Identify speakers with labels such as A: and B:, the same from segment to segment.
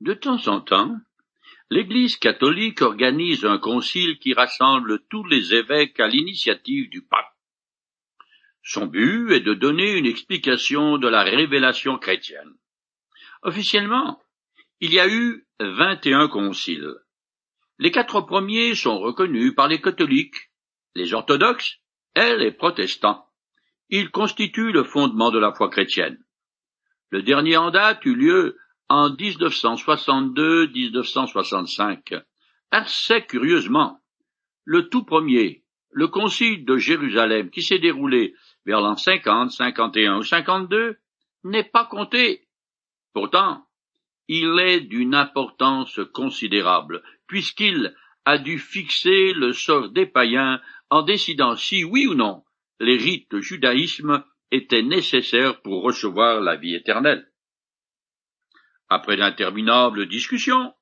A: De temps en temps, l'Église catholique organise un concile qui rassemble tous les évêques à l'initiative du pape. Son but est de donner une explication de la révélation chrétienne. Officiellement, il y a eu vingt et un conciles. Les quatre premiers sont reconnus par les catholiques, les orthodoxes et les protestants. Ils constituent le fondement de la foi chrétienne. Le dernier en date eut lieu en 1962-1965. Assez curieusement, le tout premier, le concile de Jérusalem, qui s'est déroulé vers l'an 50, 51 ou 52, n'est pas compté. Pourtant, il est d'une importance considérable, puisqu'il a dû fixer le sort des païens en décidant si oui ou non les rites judaïsme étaient nécessaires pour recevoir la vie éternelle. Après d'interminables discussions,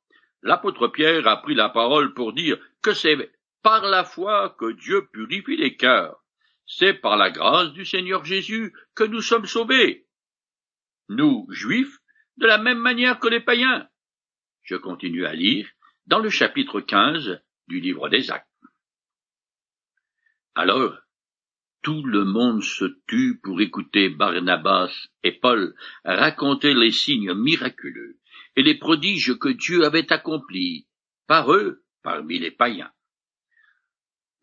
A: l'apôtre Pierre a pris la parole pour dire que c'est par la foi que Dieu purifie les cœurs. C'est par la grâce du Seigneur Jésus que nous sommes sauvés. Nous, juifs, de la même manière que les païens. Je continue à lire dans le chapitre 15 du livre des Actes. Alors, tout le monde se tut pour écouter Barnabas et Paul raconter les signes miraculeux et les prodiges que Dieu avait accomplis par eux parmi les païens.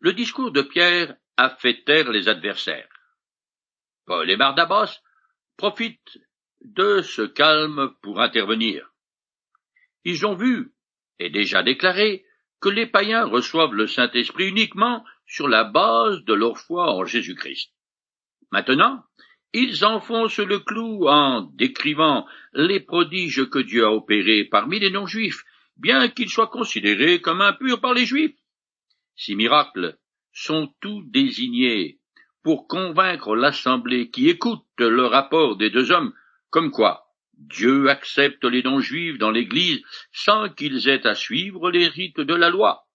A: Le discours de Pierre a fait taire les adversaires. Paul et Barnabas profitent de ce calme pour intervenir. Ils ont vu et déjà déclaré que les païens reçoivent le Saint-Esprit uniquement sur la base de leur foi en Jésus-Christ. Maintenant, ils enfoncent le clou en décrivant les prodiges que Dieu a opérés parmi les non-juifs, bien qu'ils soient considérés comme impurs par les juifs. Ces miracles sont tous désignés pour convaincre l'assemblée qui écoute le rapport des deux hommes, comme quoi Dieu accepte les non-juifs dans l'Église sans qu'ils aient à suivre les rites de la loi.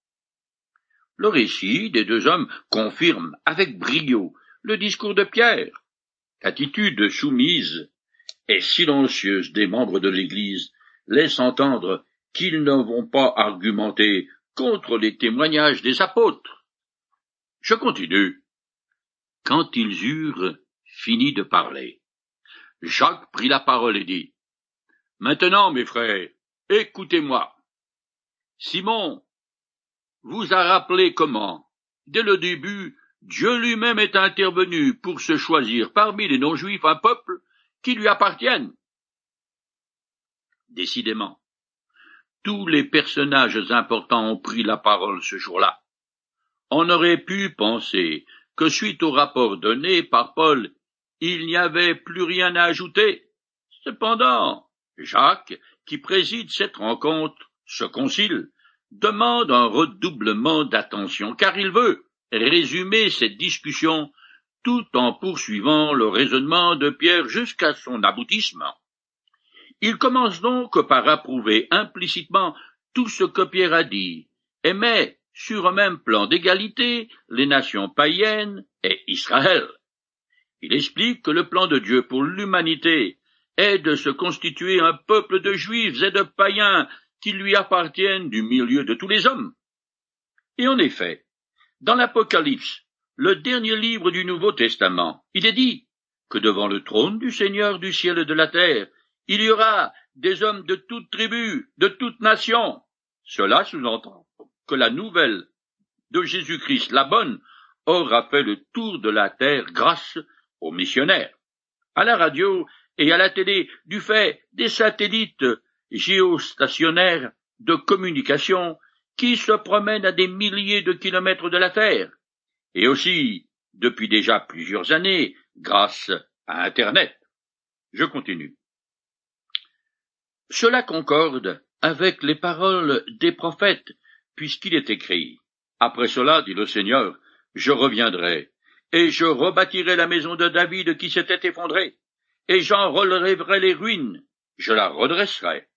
A: Le récit des deux hommes confirme avec brio le discours de Pierre. L'attitude soumise et silencieuse des membres de l'Église laisse entendre qu'ils ne vont pas argumenter contre les témoignages des apôtres. Je continue. Quand ils eurent fini de parler, Jacques prit la parole et dit Maintenant, mes frères, écoutez-moi. Simon, vous a rappelé comment, dès le début, Dieu lui-même est intervenu pour se choisir parmi les non-juifs un peuple qui lui appartienne. Décidément, tous les personnages importants ont pris la parole ce jour-là. On aurait pu penser que suite au rapport donné par Paul, il n'y avait plus rien à ajouter. Cependant, Jacques, qui préside cette rencontre, ce concile, demande un redoublement d'attention, car il veut résumer cette discussion tout en poursuivant le raisonnement de Pierre jusqu'à son aboutissement. Il commence donc par approuver implicitement tout ce que Pierre a dit, et met sur un même plan d'égalité les nations païennes et Israël. Il explique que le plan de Dieu pour l'humanité est de se constituer un peuple de juifs et de païens qui lui appartiennent du milieu de tous les hommes. Et en effet, dans l'Apocalypse, le dernier livre du Nouveau Testament, il est dit que devant le trône du Seigneur du ciel et de la terre, il y aura des hommes de toutes tribus, de toutes nations. Cela sous-entend que la nouvelle de Jésus-Christ, la bonne, aura fait le tour de la terre grâce aux missionnaires. À la radio et à la télé, du fait des satellites géostationnaires de communication qui se promènent à des milliers de kilomètres de la Terre, et aussi, depuis déjà plusieurs années, grâce à Internet. Je continue. Cela concorde avec les paroles des prophètes, puisqu'il est écrit Après cela, dit le Seigneur, je reviendrai, et je rebâtirai la maison de David qui s'était effondrée, et j'en relèverai les ruines, je la redresserai,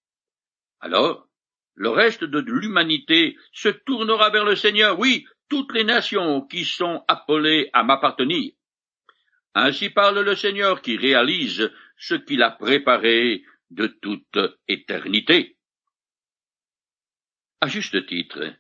A: alors, le reste de l'humanité se tournera vers le Seigneur, oui, toutes les nations qui sont appelées à m'appartenir. Ainsi parle le Seigneur qui réalise ce qu'il a préparé de toute éternité. À juste titre,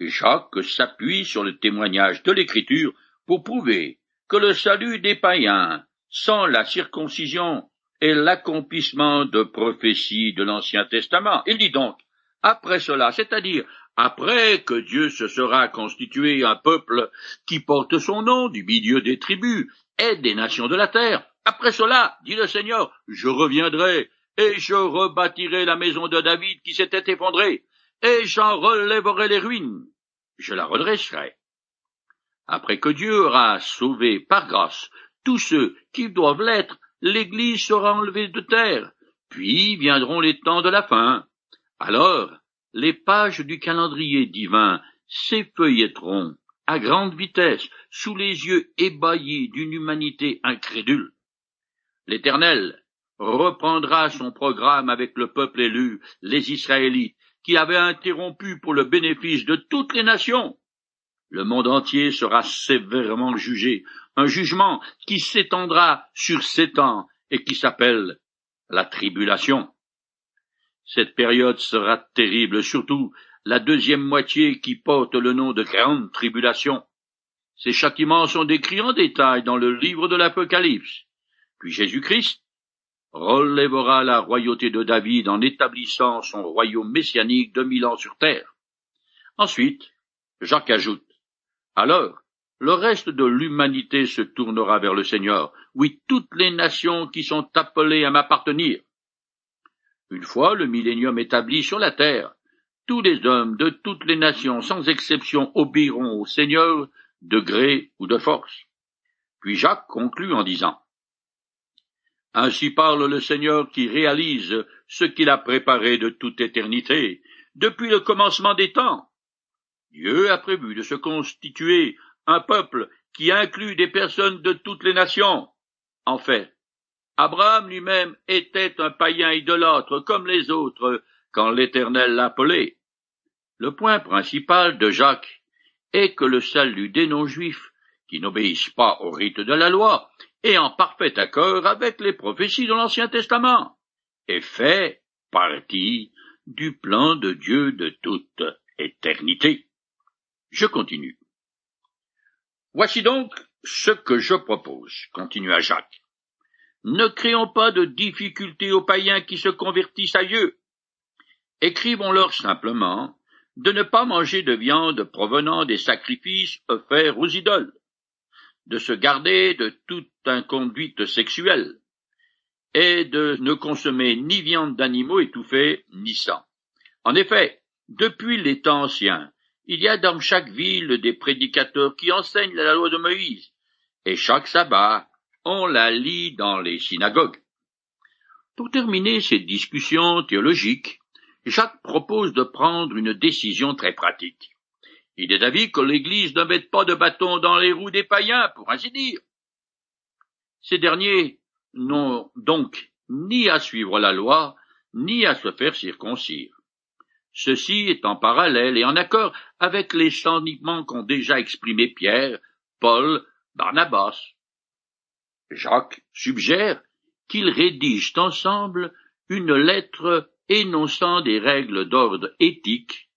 A: Jacques s'appuie sur le témoignage de l'Écriture pour prouver que le salut des païens, sans la circoncision, est l'accomplissement de prophéties de l'Ancien Testament. Il dit donc, après cela, c'est-à-dire après que Dieu se sera constitué un peuple qui porte son nom du milieu des tribus et des nations de la terre, après cela, dit le Seigneur, je reviendrai et je rebâtirai la maison de David qui s'était effondrée, et j'en relèverai les ruines, je la redresserai. Après que Dieu aura sauvé par grâce tous ceux qui doivent l'être, l'Église sera enlevée de terre, puis viendront les temps de la fin. Alors, les pages du calendrier divin s'effeuilletteront à grande vitesse sous les yeux ébahis d'une humanité incrédule. L'Éternel reprendra son programme avec le peuple élu, les Israélites, qui avaient interrompu pour le bénéfice de toutes les nations. Le monde entier sera sévèrement jugé, un jugement qui s'étendra sur sept ans et qui s'appelle la tribulation. Cette période sera terrible, surtout la deuxième moitié qui porte le nom de grande tribulation. Ces châtiments sont décrits en détail dans le livre de l'Apocalypse. Puis Jésus-Christ relèvera la royauté de David en établissant son royaume messianique de mille ans sur terre. Ensuite, Jacques ajoute, alors, le reste de l'humanité se tournera vers le Seigneur, oui, toutes les nations qui sont appelées à m'appartenir. Une fois le millénium établi sur la terre, tous les hommes de toutes les nations, sans exception, obéiront au Seigneur de gré ou de force. Puis Jacques conclut en disant Ainsi parle le Seigneur qui réalise ce qu'il a préparé de toute éternité, depuis le commencement des temps. Dieu a prévu de se constituer un peuple qui inclut des personnes de toutes les nations. En fait, Abraham lui-même était un païen idolâtre comme les autres quand l'Éternel l'appelait. Le point principal de Jacques est que le salut des non-juifs, qui n'obéissent pas au rite de la loi, est en parfait accord avec les prophéties de l'Ancien Testament, et fait partie du plan de Dieu de toute éternité. Je continue. Voici donc ce que je propose, continua Jacques. Ne créons pas de difficultés aux païens qui se convertissent à Dieu. Écrivons-leur simplement de ne pas manger de viande provenant des sacrifices offerts aux idoles, de se garder de toute inconduite sexuelle, et de ne consommer ni viande d'animaux étouffés, ni sang. En effet, depuis les temps anciens, il y a dans chaque ville des prédicateurs qui enseignent la loi de Moïse, et chaque sabbat, on la lit dans les synagogues. Pour terminer cette discussion théologique, Jacques propose de prendre une décision très pratique. Il est d'avis que l'Église ne mette pas de bâton dans les roues des païens, pour ainsi dire. Ces derniers n'ont donc ni à suivre la loi, ni à se faire circoncire. Ceci est en parallèle et en accord avec les sentiments qu'ont déjà exprimés Pierre, Paul, Barnabas, Jacques suggère qu'ils rédigent ensemble une lettre énonçant des règles d'ordre éthique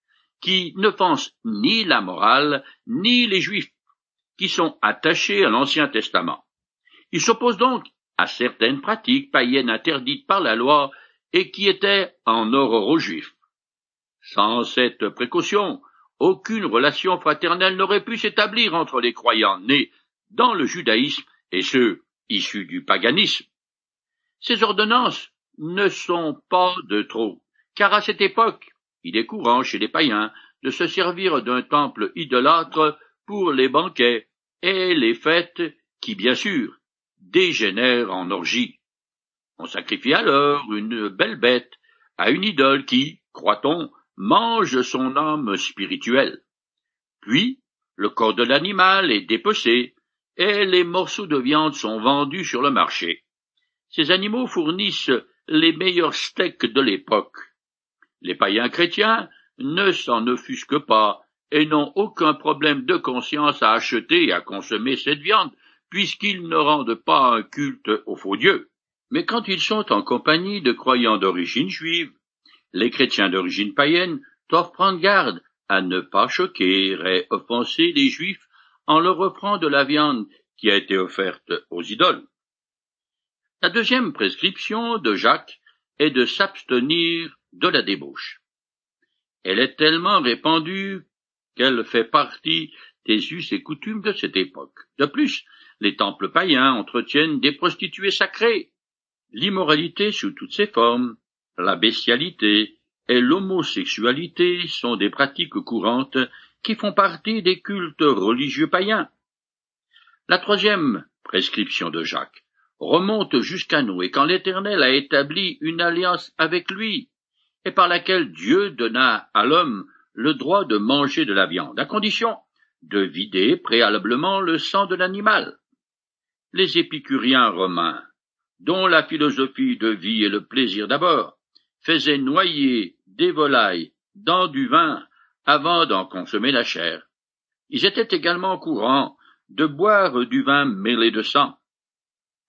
A: qui n'offensent ni la morale ni les juifs, qui sont attachés à l'Ancien Testament. Ils s'opposent donc à certaines pratiques païennes interdites par la loi et qui étaient en horreur aux juifs. Sans cette précaution, aucune relation fraternelle n'aurait pu s'établir entre les croyants nés dans le judaïsme et ceux issus du paganisme. Ces ordonnances ne sont pas de trop, car à cette époque, il est courant chez les païens de se servir d'un temple idolâtre pour les banquets et les fêtes qui, bien sûr, dégénèrent en orgie. On sacrifie alors une belle bête à une idole qui, croit-on, mange son âme spirituelle. Puis, le corps de l'animal est dépecé et les morceaux de viande sont vendus sur le marché. Ces animaux fournissent les meilleurs steaks de l'époque. Les païens chrétiens ne s'en offusquent pas et n'ont aucun problème de conscience à acheter et à consommer cette viande, puisqu'ils ne rendent pas un culte aux faux dieux. Mais quand ils sont en compagnie de croyants d'origine juive, les chrétiens d'origine païenne doivent prendre garde à ne pas choquer et offenser les Juifs en leur offrant de la viande qui a été offerte aux idoles. La deuxième prescription de Jacques est de s'abstenir de la débauche. Elle est tellement répandue qu'elle fait partie des us et coutumes de cette époque. De plus, les temples païens entretiennent des prostituées sacrées. L'immoralité sous toutes ses formes, la bestialité et l'homosexualité sont des pratiques courantes qui font partie des cultes religieux païens. La troisième prescription de Jacques remonte jusqu'à nous et quand l'Éternel a établi une alliance avec lui, et par laquelle Dieu donna à l'homme le droit de manger de la viande, à condition de vider préalablement le sang de l'animal. Les épicuriens romains, dont la philosophie de vie et le plaisir d'abord, faisaient noyer des volailles dans du vin avant d'en consommer la chair. Ils étaient également courants de boire du vin mêlé de sang.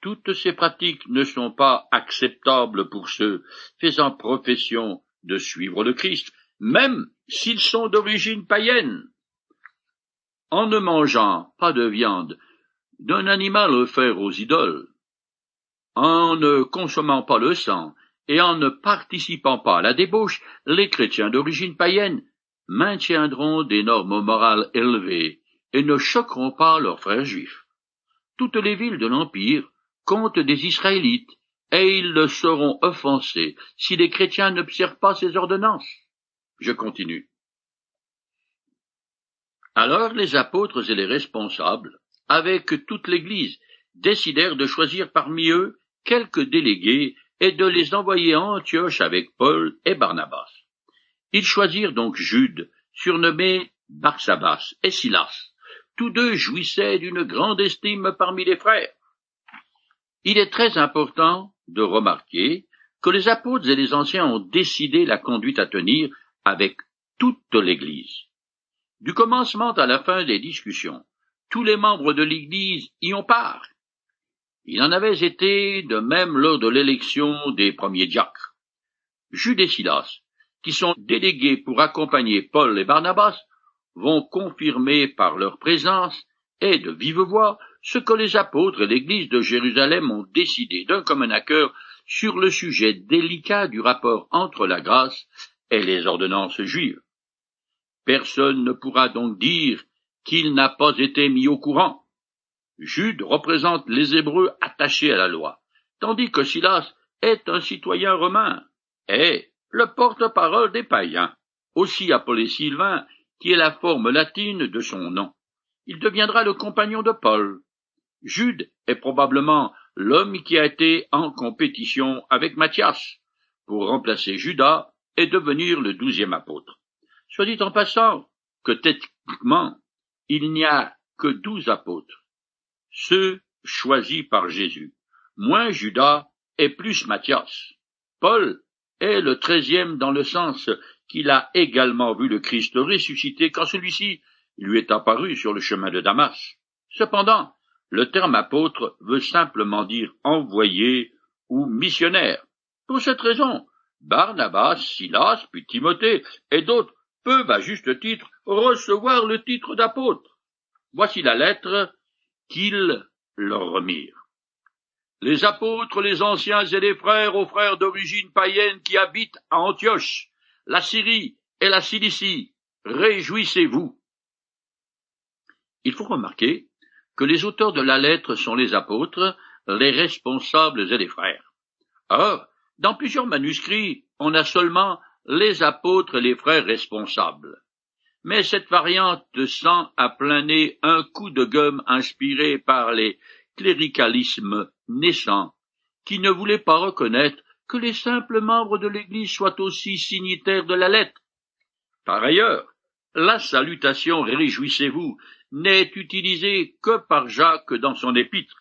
A: Toutes ces pratiques ne sont pas acceptables pour ceux faisant profession de suivre le Christ, même s'ils sont d'origine païenne. En ne mangeant pas de viande d'un animal offert aux idoles, en ne consommant pas le sang et en ne participant pas à la débauche, les chrétiens d'origine païenne maintiendront des normes morales élevées et ne choqueront pas leurs frères juifs. Toutes les villes de l'Empire comptent des Israélites, et ils le seront offensés si les chrétiens n'observent pas ces ordonnances. Je continue. Alors les apôtres et les responsables, avec toute l'Église, décidèrent de choisir parmi eux quelques délégués et de les envoyer à Antioche avec Paul et Barnabas. Ils choisirent donc Jude, surnommé Barsabas, et Silas. Tous deux jouissaient d'une grande estime parmi les frères. Il est très important de remarquer que les apôtres et les anciens ont décidé la conduite à tenir avec toute l'Église. Du commencement à la fin des discussions, tous les membres de l'Église y ont part. Il en avait été de même lors de l'élection des premiers diacres. Jude et Silas, qui sont délégués pour accompagner Paul et Barnabas, vont confirmer par leur présence et de vive voix ce que les apôtres et l'Église de Jérusalem ont décidé d'un commun accord sur le sujet délicat du rapport entre la grâce et les ordonnances juives. Personne ne pourra donc dire qu'il n'a pas été mis au courant. Jude représente les Hébreux attachés à la loi, tandis que Silas est un citoyen romain et le porte-parole des païens, aussi appelé Sylvain, qui est la forme latine de son nom. Il deviendra le compagnon de Paul. Jude est probablement l'homme qui a été en compétition avec Matthias pour remplacer Judas et devenir le douzième apôtre. Soit dit en passant que techniquement, il n'y a que douze apôtres, ceux choisis par Jésus, moins Judas et plus Matthias. Paul est le treizième dans le sens qu'il a également vu le Christ ressuscité quand celui-ci lui est apparu sur le chemin de Damas. Cependant, le terme apôtre veut simplement dire envoyé ou missionnaire. Pour cette raison, Barnabas, Silas, puis Timothée et d'autres peuvent à juste titre recevoir le titre d'apôtre. Voici la lettre qu'ils leur remirent. Les apôtres, les anciens et les frères aux frères d'origine païenne qui habitent à Antioche, la Syrie et la Cilicie, réjouissez-vous. Il faut remarquer que les auteurs de la lettre sont les apôtres, les responsables et les frères. Or, dans plusieurs manuscrits, on a seulement les apôtres et les frères responsables. Mais cette variante sent à plein un coup de gomme inspiré par les cléricalismes naissants, qui ne voulaient pas reconnaître que les simples membres de l'Église soient aussi signataires de la lettre. Par ailleurs, la salutation Réjouissez-vous n'est utilisée que par Jacques dans son épître.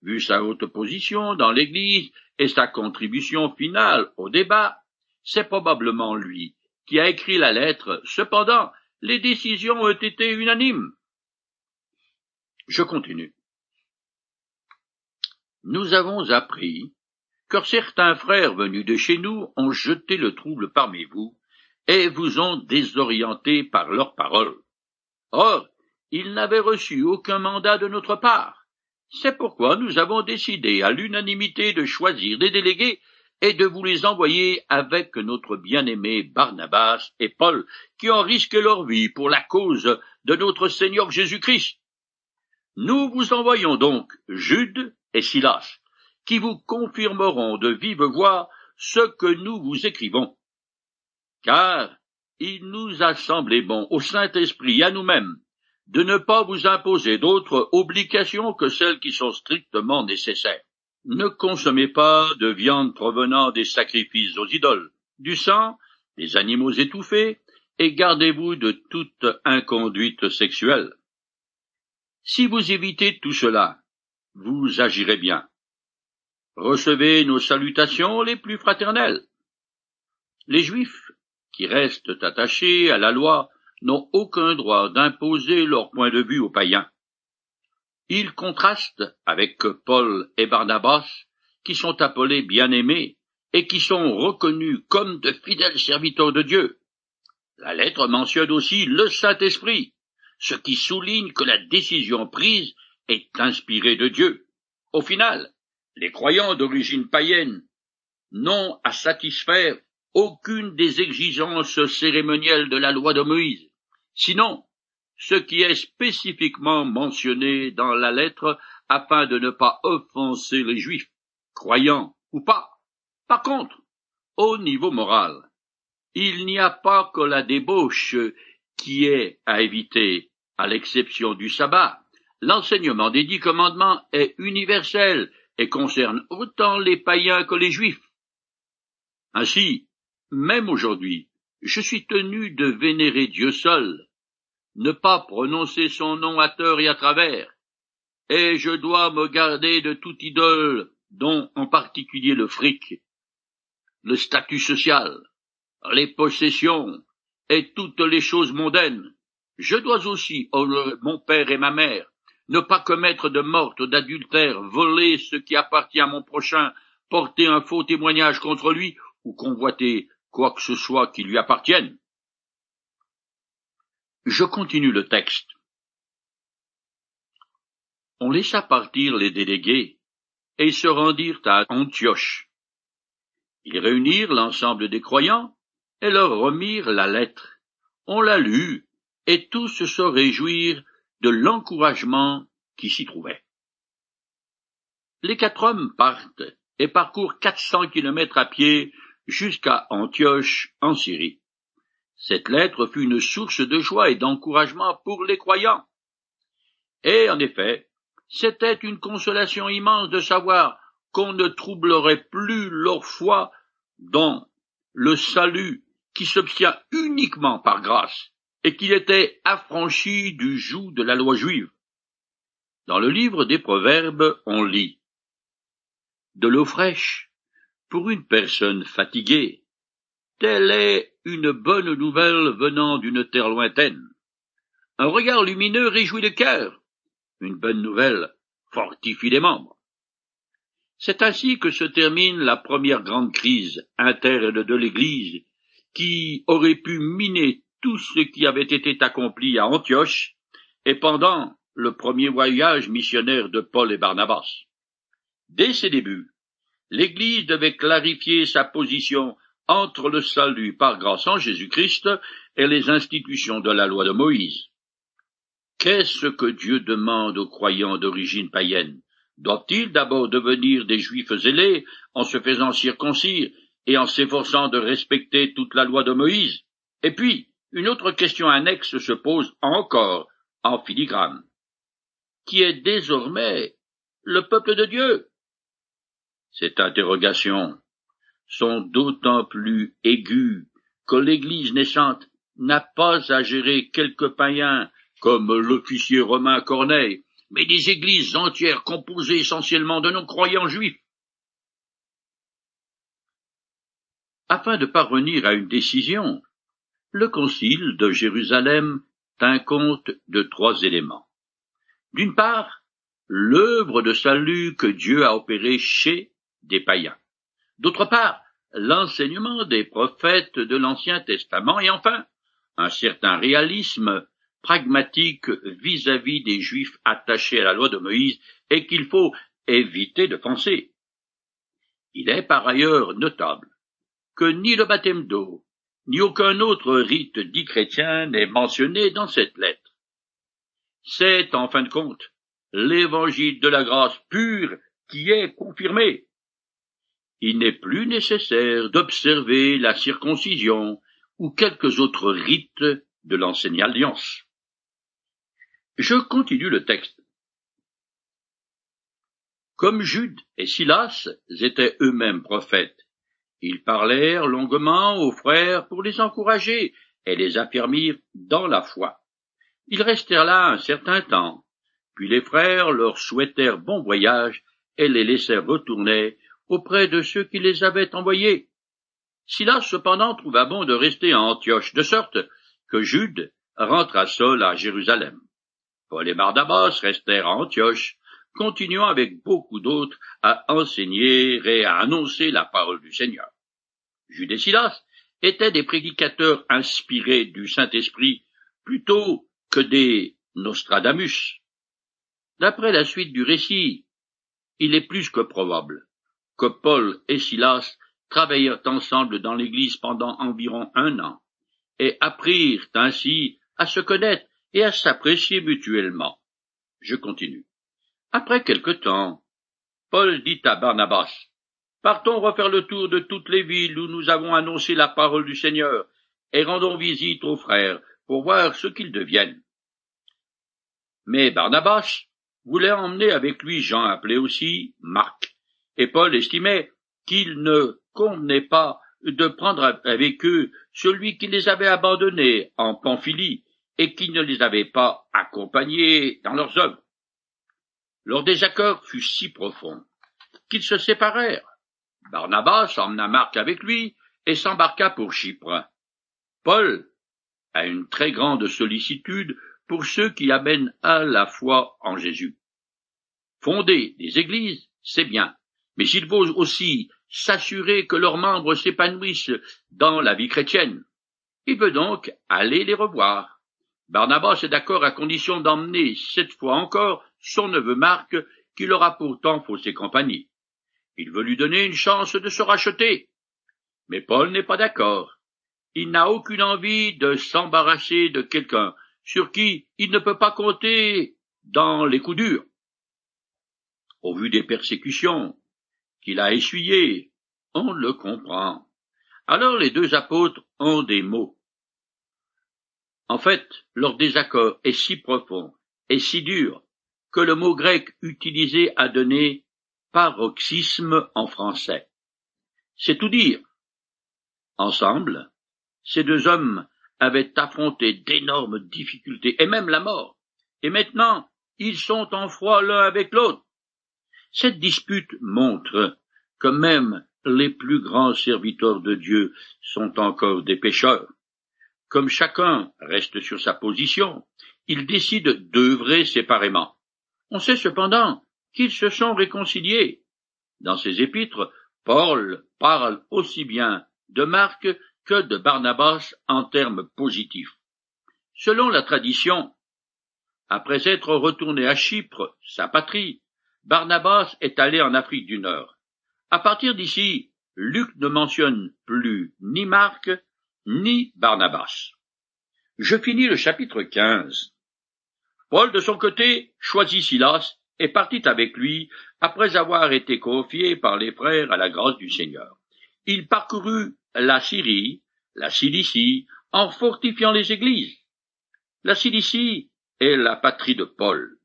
A: Vu sa haute position dans l'Église et sa contribution finale au débat, c'est probablement lui qui a écrit la lettre. Cependant, les décisions ont été unanimes. Je continue. Nous avons appris que certains frères venus de chez nous ont jeté le trouble parmi vous et vous ont désorienté par leurs paroles. Or, ils n'avaient reçu aucun mandat de notre part. C'est pourquoi nous avons décidé à l'unanimité de choisir des délégués et de vous les envoyer avec notre bien-aimé Barnabas et Paul, qui ont risqué leur vie pour la cause de notre Seigneur Jésus-Christ. Nous vous envoyons donc Jude et Silas, qui vous confirmeront de vive voix ce que nous vous écrivons. Car il nous a semblé bon au Saint-Esprit à nous-mêmes de ne pas vous imposer d'autres obligations que celles qui sont strictement nécessaires. Ne consommez pas de viande provenant des sacrifices aux idoles, du sang, des animaux étouffés, et gardez-vous de toute inconduite sexuelle. Si vous évitez tout cela, vous agirez bien. Recevez nos salutations les plus fraternelles. Les Juifs, qui restent attachés à la loi, n'ont aucun droit d'imposer leur point de vue aux païens. Ils contrastent avec Paul et Barnabas, qui sont appelés bien-aimés et qui sont reconnus comme de fidèles serviteurs de Dieu. La lettre mentionne aussi le Saint-Esprit, ce qui souligne que la décision prise est inspirée de Dieu. Au final, les croyants d'origine païenne n'ont à satisfaire aucune des exigences cérémonielles de la loi de Moïse. Sinon, ce qui est spécifiquement mentionné dans la lettre afin de ne pas offenser les juifs, croyants ou pas. Par contre, au niveau moral, il n'y a pas que la débauche qui est à éviter, à l'exception du sabbat. L'enseignement des dix commandements est universel et concerne autant les païens que les juifs. Ainsi, même aujourd'hui, je suis tenu de vénérer Dieu seul, ne pas prononcer son nom à tort et à travers, et je dois me garder de toute idole, dont en particulier le fric, le statut social, les possessions et toutes les choses mondaines. Je dois aussi mon père et ma mère, ne pas commettre de meurtre, d'adultère, voler ce qui appartient à mon prochain, porter un faux témoignage contre lui ou convoiter quoi que ce soit qui lui appartienne. Je continue le texte. On laissa partir les délégués, et se rendirent à Antioche. Ils réunirent l'ensemble des croyants, et leur remirent la lettre. On la lut, et tous se réjouirent de l'encouragement qui s'y trouvait. Les quatre hommes partent et parcourent quatre cents kilomètres à pied jusqu'à Antioche en Syrie. Cette lettre fut une source de joie et d'encouragement pour les croyants. Et en effet, c'était une consolation immense de savoir qu'on ne troublerait plus leur foi dans le salut qui s'obtient uniquement par grâce, et qu'il était affranchi du joug de la loi juive. Dans le livre des Proverbes, on lit De l'eau fraîche pour une personne fatiguée. Telle est une bonne nouvelle venant d'une terre lointaine? Un regard lumineux réjouit le cœur. Une bonne nouvelle fortifie les membres. C'est ainsi que se termine la première grande crise interne de l'Église, qui aurait pu miner tout ce qui avait été accompli à Antioche et pendant le premier voyage missionnaire de Paul et Barnabas. Dès ses débuts, l'Église devait clarifier sa position entre le salut par grâce en Jésus-Christ et les institutions de la loi de Moïse. Qu'est-ce que Dieu demande aux croyants d'origine païenne? Doivent-ils d'abord devenir des juifs zélés en se faisant circoncire et en s'efforçant de respecter toute la loi de Moïse? Et puis, une autre question annexe se pose encore en filigrane. Qui est désormais le peuple de Dieu? Cette interrogation sont d'autant plus aiguës que l'Église naissante n'a pas à gérer quelques païens comme l'officier romain Corneille, mais des églises entières composées essentiellement de non-croyants juifs. Afin de parvenir à une décision, le concile de Jérusalem tint compte de trois éléments. D'une part, l'œuvre de salut que Dieu a opérée chez des païens. D'autre part, l'enseignement des prophètes de l'Ancien Testament et enfin un certain réalisme pragmatique vis-à-vis des Juifs attachés à la loi de Moïse et qu'il faut éviter de penser. Il est par ailleurs notable que ni le baptême d'eau, ni aucun autre rite dit chrétien n'est mentionné dans cette lettre. C'est, en fin de compte, l'évangile de la grâce pure qui est confirmé. Il n'est plus nécessaire d'observer la circoncision ou quelques autres rites de l'ancienne alliance. Je continue le texte. Comme Jude et Silas étaient eux-mêmes prophètes, ils parlèrent longuement aux frères pour les encourager et les affermir dans la foi. Ils restèrent là un certain temps, puis les frères leur souhaitèrent bon voyage et les laissèrent retourner auprès de ceux qui les avaient envoyés. Silas cependant trouva bon de rester à Antioche, de sorte que Jude rentra seul à Jérusalem. Paul et Barnabas restèrent à Antioche, continuant avec beaucoup d'autres à enseigner et à annoncer la parole du Seigneur. Jude et Silas étaient des prédicateurs inspirés du Saint-Esprit plutôt que des Nostradamus. D'après la suite du récit, il est plus que probable que Paul et Silas travaillèrent ensemble dans l'Église pendant environ un an, et apprirent ainsi à se connaître et à s'apprécier mutuellement. Je continue. Après quelque temps, Paul dit à Barnabas, Partons refaire le tour de toutes les villes où nous avons annoncé la parole du Seigneur, et rendons visite aux frères pour voir ce qu'ils deviennent. Mais Barnabas voulait emmener avec lui Jean appelé aussi Marc, et Paul estimait qu'il ne convenait pas de prendre avec eux celui qui les avait abandonnés en Pamphylie et qui ne les avait pas accompagnés dans leurs œuvres. Leur désaccord fut si profond qu'ils se séparèrent. Barnabas emmena Marc avec lui et s'embarqua pour Chypre. Paul a une très grande sollicitude pour ceux qui amènent à la foi en Jésus. Fonder des églises, c'est bien, mais il faut aussi s'assurer que leurs membres s'épanouissent dans la vie chrétienne. Il veut donc aller les revoir. Barnabas est d'accord à condition d'emmener cette fois encore son neveu Marc, qui leur a pourtant faussé compagnie. Il veut lui donner une chance de se racheter. Mais Paul n'est pas d'accord. Il n'a aucune envie de s'embarrasser de quelqu'un sur qui il ne peut pas compter dans les coups durs. Au vu des persécutions qu'il a essuyées, on le comprend. Alors les deux apôtres ont des mots. En fait, leur désaccord est si profond et si dur que le mot grec utilisé a donné paroxysme en français. C'est tout dire. Ensemble, ces deux hommes avaient affronté d'énormes difficultés et même la mort, et maintenant ils sont en froid l'un avec l'autre. Cette dispute montre que même les plus grands serviteurs de Dieu sont encore des pécheurs. Comme chacun reste sur sa position, ils décident d'œuvrer séparément. On sait cependant qu'ils se sont réconciliés. Dans ses épîtres, Paul parle aussi bien de Marc que de Barnabas en termes positifs. Selon la tradition, après être retourné à Chypre, sa patrie, Barnabas est allé en Afrique du Nord. À partir d'ici, Luc ne mentionne plus ni Marc ni Barnabas. Je finis le chapitre 15. Paul, de son côté, choisit Silas et partit avec lui après avoir été confié par les frères à la grâce du Seigneur. Il parcourut la Syrie, la Cilicie, en fortifiant les églises. La Cilicie est la patrie de Paul.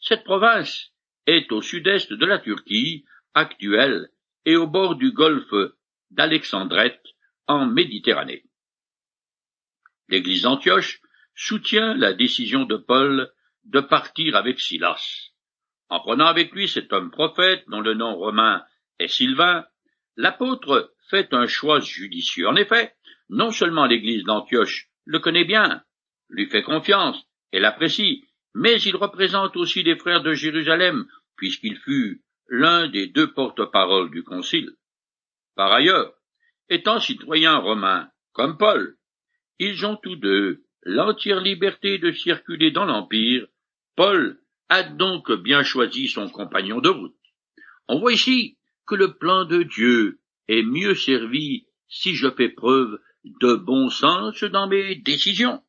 A: Cette province est au sud-est de la Turquie actuelle et au bord du golfe d'Alexandrette en Méditerranée. L'Église d'Antioche soutient la décision de Paul de partir avec Silas. En prenant avec lui cet homme prophète dont le nom romain est Sylvain, l'apôtre fait un choix judicieux. En effet, non seulement l'Église d'Antioche le connaît bien, lui fait confiance et l'apprécie, mais il représente aussi les frères de Jérusalem, puisqu'il fut l'un des deux porte-paroles du Concile. Par ailleurs, étant citoyens romains, comme Paul. Ils ont tous deux l'entière liberté de circuler dans l'Empire. Paul a donc bien choisi son compagnon de route. On voit ici que le plan de Dieu est mieux servi si je fais preuve de bon sens dans mes décisions.